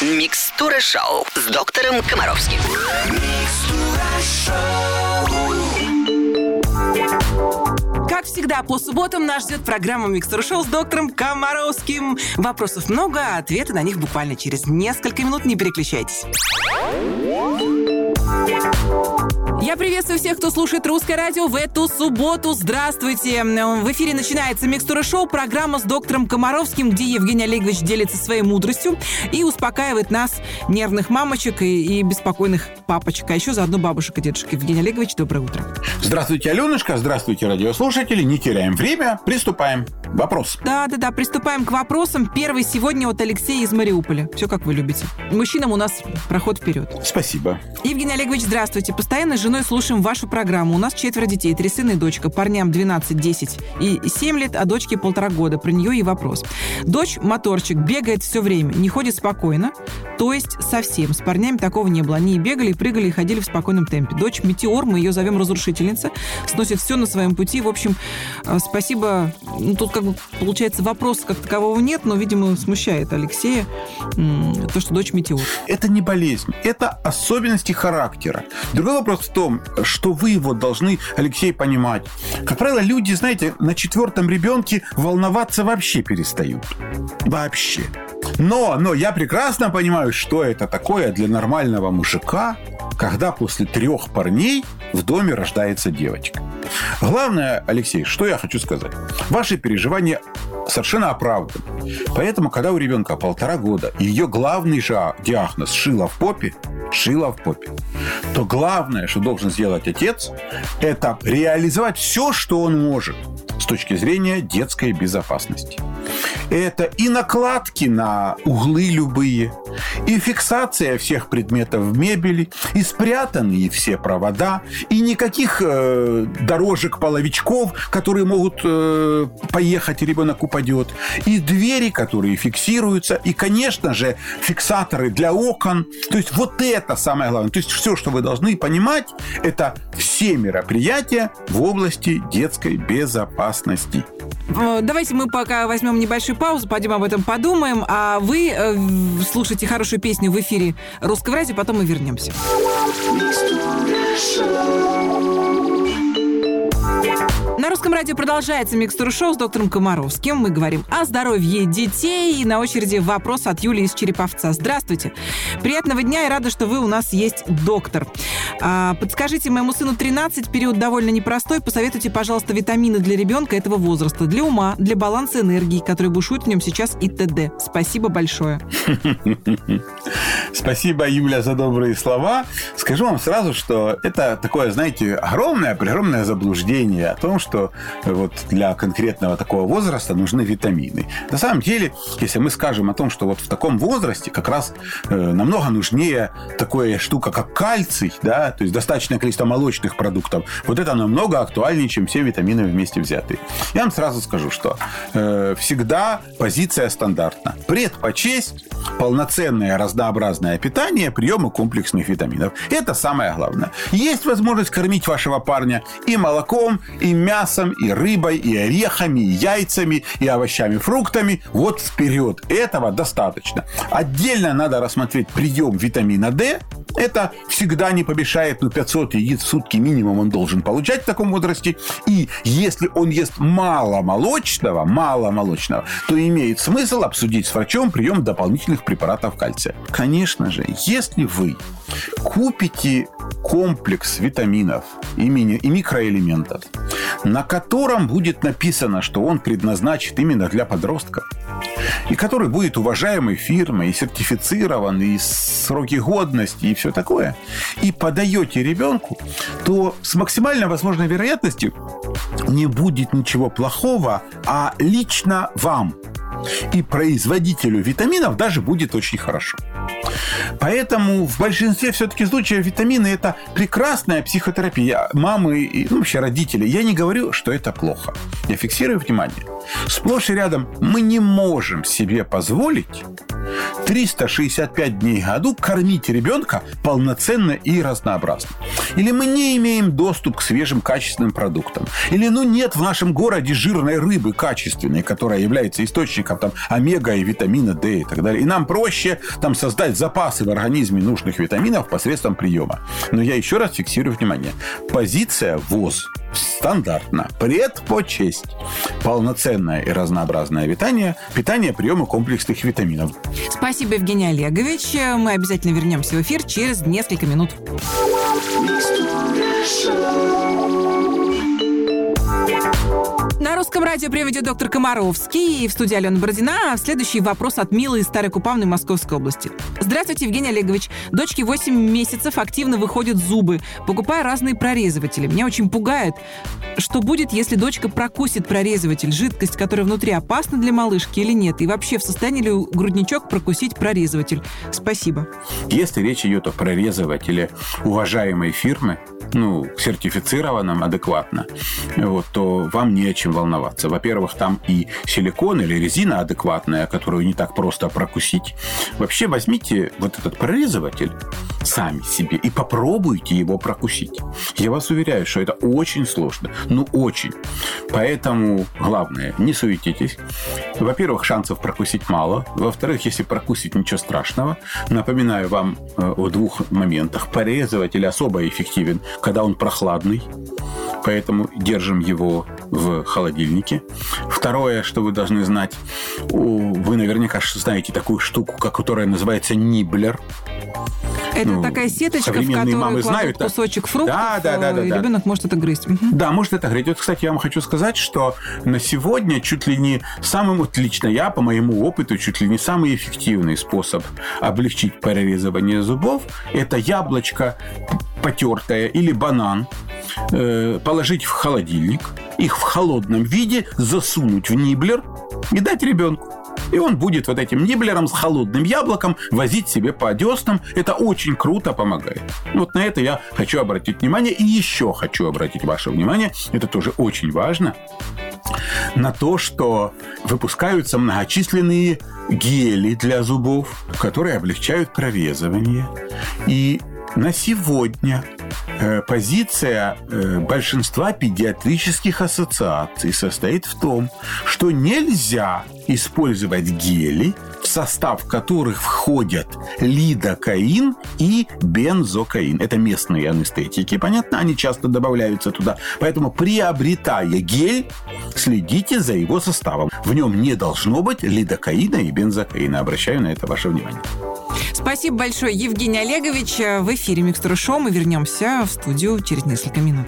Микстура шоу с доктором Комаровским. Как всегда, по субботам нас ждет программа «Микстур Шоу» с доктором Комаровским. Вопросов много, а ответы на них буквально через несколько минут. Не переключайтесь. Я приветствую всех, кто слушает русское радио в эту субботу. Здравствуйте! В эфире начинается «Микстура шоу», программа с доктором Комаровским, где Евгений Олегович делится своей мудростью и успокаивает нас, нервных мамочек и, и беспокойных папочек, а еще заодно бабушек и дедушек. Евгений Олегович, доброе утро. Здравствуйте, Аленушка, здравствуйте, радиослушатели. Не теряем время, приступаем. Вопрос. Да-да-да, приступаем к вопросам. Первый сегодня от Алексея из Мариуполя. Все как вы любите. Мужчинам у нас проход вперед. Спасибо. Евгений Олегович, здравствуйте. Постоянно с женой слушаем вашу программу. У нас четверо детей, три сына и дочка. Парням 12, 10 и 7 лет, а дочке полтора года. Про нее и вопрос. Дочь моторчик, бегает все время, не ходит спокойно, то есть совсем. С парнями такого не было. Они бегали, прыгали и ходили в спокойном темпе. Дочь метеор, мы ее зовем разрушительница, сносит все на своем пути. В общем, э, спасибо. Ну, тут как бы получается вопрос как такового нет, но, видимо, смущает Алексея то, что дочь метеор. Это не болезнь, это особенности характера. Другой вопрос в том, что вы его должны, Алексей, понимать. Как правило, люди, знаете, на четвертом ребенке волноваться вообще перестают. Вообще. Но, но я прекрасно понимаю, что это такое для нормального мужика, когда после трех парней в доме рождается девочка. Главное, Алексей, что я хочу сказать. Ваши переживания совершенно оправданы. Поэтому, когда у ребенка полтора года, ее главный же диагноз шила в попе, шила в попе, то главное, что должен сделать отец, это реализовать все, что он может точки зрения детской безопасности. Это и накладки на углы любые, и фиксация всех предметов в мебели, и спрятанные все провода, и никаких э, дорожек половичков, которые могут э, поехать, ребенок упадет, и двери, которые фиксируются, и, конечно же, фиксаторы для окон. То есть вот это самое главное. То есть все, что вы должны понимать, это мероприятия в области детской безопасности. Э, давайте мы пока возьмем небольшую паузу, пойдем об этом подумаем, а вы э, слушайте хорошую песню в эфире Русского радио, потом мы вернемся. Русском радио продолжается микстура шоу с доктором Комаровским. Мы говорим о здоровье детей. И на очереди вопрос от Юлии из Череповца. Здравствуйте. Приятного дня и рада, что вы у нас есть доктор. А, подскажите, моему сыну 13, период довольно непростой. Посоветуйте, пожалуйста, витамины для ребенка этого возраста, для ума, для баланса энергии, который бушует в нем сейчас и т.д. Спасибо большое. Спасибо, Юля, за добрые слова. Скажу вам сразу, что это такое, знаете, огромное, огромное заблуждение о том, что вот для конкретного такого возраста нужны витамины. На самом деле, если мы скажем о том, что вот в таком возрасте как раз э, намного нужнее такая штука, как кальций, да, то есть достаточное количество молочных продуктов, вот это намного актуальнее, чем все витамины вместе взятые. Я вам сразу скажу, что э, всегда позиция стандартна. Предпочесть полноценное разнообразное питание приема комплексных витаминов. Это самое главное. Есть возможность кормить вашего парня и молоком, и мясом, и рыбой, и орехами, и яйцами, и овощами, фруктами. Вот вперед. Этого достаточно. Отдельно надо рассмотреть прием витамина D. Это всегда не помешает, ну, 500 яиц в сутки минимум он должен получать в таком возрасте. И если он ест мало молочного, мало молочного, то имеет смысл обсудить с врачом прием дополнительных препаратов кальция. Конечно же, если вы купите комплекс витаминов и, и микроэлементов, на котором будет написано, что он предназначен именно для подростков, и который будет уважаемой фирмой, и сертифицирован, и сроки годности, и все такое, и подаете ребенку, то с максимально возможной вероятностью не будет ничего плохого, а лично вам и производителю витаминов даже будет очень хорошо. Поэтому в большинстве все-таки случаев витамины – это прекрасная психотерапия. Мамы и ну, вообще родители. Я не говорю, что это плохо. Я фиксирую внимание. Сплошь и рядом мы не можем себе позволить 365 дней в году кормить ребенка полноценно и разнообразно. Или мы не имеем доступ к свежим качественным продуктам. Или ну нет в нашем городе жирной рыбы качественной, которая является источником там омега и витамина D и так далее. И нам проще там создать запасы в организме нужных витаминов посредством приема. Но я еще раз фиксирую внимание. Позиция ВОЗ стандартно. Предпочесть. Полноценное и разнообразное питание, питание приема комплексных витаминов. Спасибо, Евгений Олегович. Мы обязательно вернемся в эфир через несколько минут. На русском радио приведет доктор Комаровский и в студии Алена Бородина. Следующий вопрос от Милы из Старой Купавной Московской области. Здравствуйте, Евгений Олегович. Дочке 8 месяцев активно выходят зубы, покупая разные прорезыватели. Меня очень пугает, что будет, если дочка прокусит прорезыватель, жидкость, которая внутри опасна для малышки или нет? И вообще, в состоянии ли грудничок прокусить прорезыватель? Спасибо. Если речь идет о прорезывателе уважаемой фирмы, ну, сертифицированном адекватно, вот, то вам не о чем волноваться. Во-первых, там и силикон или резина адекватная, которую не так просто прокусить. Вообще возьмите вот этот прорезыватель сами себе и попробуйте его прокусить. Я вас уверяю, что это очень сложно. Ну, очень. Поэтому главное, не суетитесь. Во-первых, шансов прокусить мало. Во-вторых, если прокусить, ничего страшного. Напоминаю вам э, о двух моментах. Порезыватель особо эффективен, когда он прохладный. Поэтому держим его в холодильнике. Второе, что вы должны знать, вы наверняка знаете такую штуку, которая называется ниблер. Это ну, такая сеточка, в которую мамы знают, кусочек фруктов, да, да, да, да, и да. ребенок может это грызть. Да, может это грызть. Вот, кстати, я вам хочу сказать, что на сегодня чуть ли не самым, вот лично я, по моему опыту, чуть ли не самый эффективный способ облегчить прорезывание зубов – это яблочко потертое или банан, э, положить в холодильник, их в холодном виде засунуть в ниблер и дать ребенку. И он будет вот этим ниблером с холодным яблоком возить себе по деснам. Это очень круто помогает. Вот на это я хочу обратить внимание. И еще хочу обратить ваше внимание, это тоже очень важно, на то, что выпускаются многочисленные гели для зубов, которые облегчают прорезывание. И на сегодня позиция э, большинства педиатрических ассоциаций состоит в том, что нельзя использовать гели, в состав которых входят лидокаин и бензокаин. Это местные анестетики, понятно? Они часто добавляются туда. Поэтому, приобретая гель, следите за его составом. В нем не должно быть лидокаина и бензокаина. Обращаю на это ваше внимание. Спасибо большое, Евгений Олегович. В эфире «Микстура шоу». Мы вернемся в студию через несколько минут.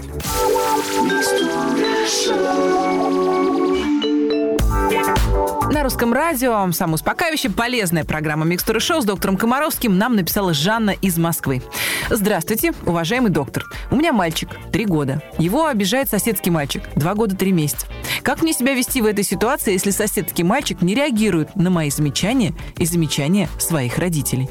На русском радио самая успокаивающая, полезная программа «Микстура шоу» с доктором Комаровским нам написала Жанна из Москвы. Здравствуйте, уважаемый доктор. У меня мальчик, три года. Его обижает соседский мальчик, два года, три месяца. Как мне себя вести в этой ситуации, если соседский мальчик не реагирует на мои замечания и замечания своих родителей?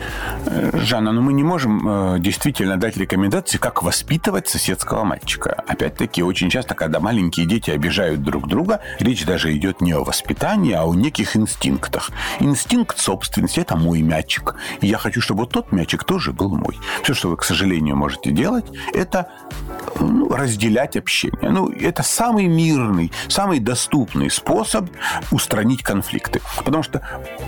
Жанна, ну мы не можем э, действительно дать рекомендации, как воспитывать соседского мальчика. Опять-таки, очень часто, когда маленькие дети обижают друг друга, речь даже идет не о воспитании, а о неких инстинктах. Инстинкт собственности – это мой мячик. И я хочу, чтобы тот мячик тоже был мой. Все, что вы, к сожалению, можете делать, это ну, разделять общение. Ну, это самый мирный, самый доступный способ устранить конфликты. Потому что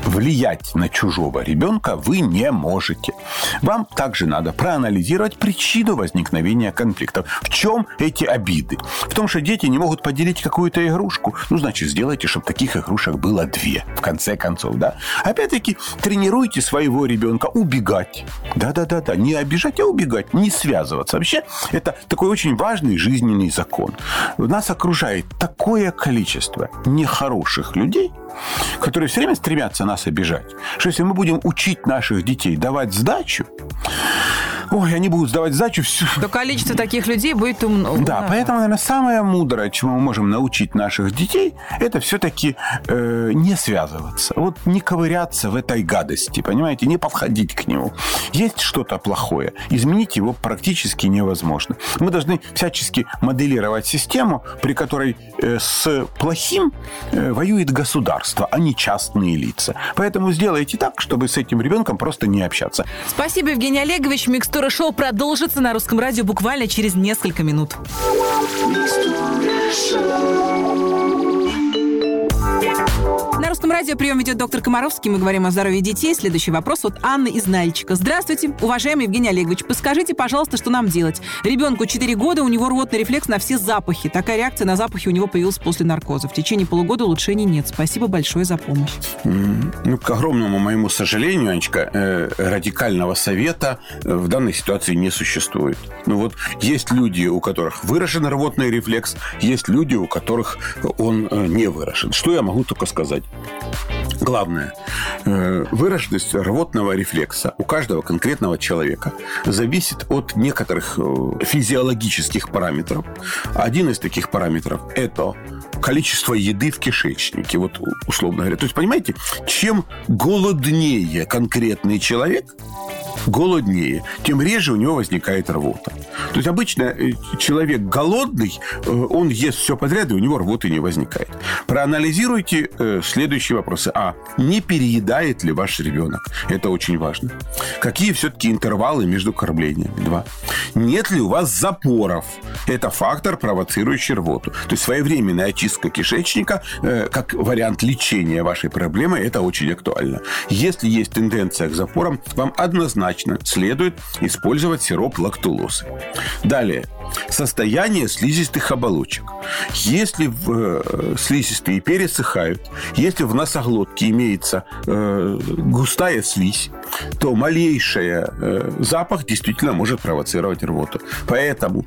влиять на чужого ребенка вы не можете. Вам также надо проанализировать причину возникновения конфликтов. В чем эти обиды? В том, что дети не могут поделить какую-то игрушку. Ну, значит, сделайте, чтобы таких игрушек было две, в конце концов, да? Опять-таки, тренируйте своего ребенка убегать. Да-да-да-да, не обижать, а убегать, не связываться. Вообще, это такой очень важный жизненный закон. Нас окружает такое количество нехороших людей, которые все время стремятся нас обижать, что если мы будем учить наших детей давать сдачу, ой, они будут сдавать сдачу всю... То количество таких людей будет умно. Да, поэтому, наверное, самое мудрое, чему мы можем научить наших детей, это все-таки э, не связываться. Вот не ковыряться в этой гадости, понимаете, не подходить к нему. Есть что-то плохое, изменить его практически невозможно. Мы должны всячески моделировать систему, при которой э, с плохим э, воюет государство, а не частные лица. Поэтому сделайте так, чтобы с этим ребенком просто не общаться. Спасибо, Евгений Олегович. Микстура шоу продолжится на русском радио буквально через несколько минут. Русском радио прием ведет доктор Комаровский. Мы говорим о здоровье детей. Следующий вопрос от Анны из Нальчика. Здравствуйте, уважаемый Евгений Олегович. Подскажите, пожалуйста, что нам делать? Ребенку 4 года, у него рвотный рефлекс на все запахи. Такая реакция на запахи у него появилась после наркоза. В течение полугода улучшений нет. Спасибо большое за помощь. Ну, к огромному моему сожалению, Анечка, э, радикального совета э, в данной ситуации не существует. Ну вот есть люди, у которых выражен рвотный рефлекс, есть люди, у которых он э, не выражен. Что я могу только сказать? Главное, э, выраженность рвотного рефлекса у каждого конкретного человека зависит от некоторых э, физиологических параметров. Один из таких параметров – это количество еды в кишечнике, вот условно говоря. То есть, понимаете, чем голоднее конкретный человек, голоднее, тем реже у него возникает рвота. То есть обычно э, человек голодный, э, он ест все подряд, и у него рвоты не возникает. Проанализируйте э, следующие вопросы. А. Не переедает ли ваш ребенок? Это очень важно. Какие все-таки интервалы между кормлениями? Два. Нет ли у вас запоров? Это фактор, провоцирующий рвоту. То есть своевременная очистка кишечника, как вариант лечения вашей проблемы, это очень актуально. Если есть тенденция к запорам, вам однозначно следует использовать сироп лактулозы. Далее. Состояние слизистых оболочек. Если в, э, слизистые пересыхают, если в носоглотке имеется э, густая слизь, то малейший э, запах действительно может провоцировать рвоту. Поэтому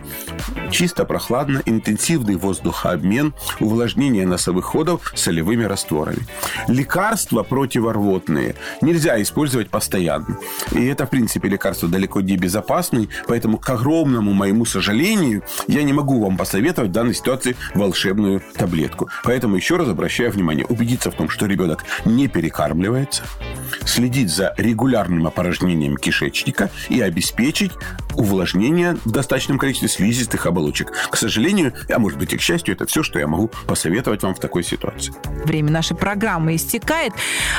чисто прохладно, интенсивный воздухообмен, увлажнение носовых ходов солевыми растворами. Лекарства противорвотные нельзя использовать постоянно. И это, в принципе, лекарство далеко не безопасное, поэтому, к огромному моему сожалению, я не могу вам посоветовать в данной ситуации волшебную таблетку. Поэтому еще раз обращаю внимание, убедиться в том, что ребенок не перекармливается, следить за регулярным опорожнением кишечника и обеспечить увлажнение в достаточном количестве слизистых оболочек. К сожалению, а может быть и к счастью, это все, что я могу посоветовать вам в такой ситуации. Время нашей программы истекает.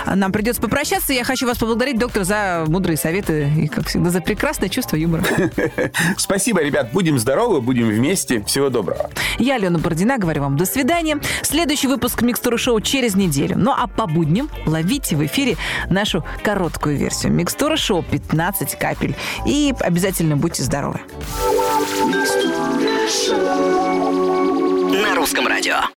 Нам придется попрощаться. Я хочу вас поблагодарить, доктор, за мудрые советы и, как всегда, за прекрасное чувство юмора. Спасибо, ребят. Будем здоровы, будем вместе. Всего доброго. Я, Алена Бородина, говорю вам до свидания. Следующий выпуск «Микстуры шоу» через неделю. Ну а по будням ловите в эфире нашу короткую версию. «Микстура шоу» 15 капель. И обязательно будьте здоровы. На русском радио.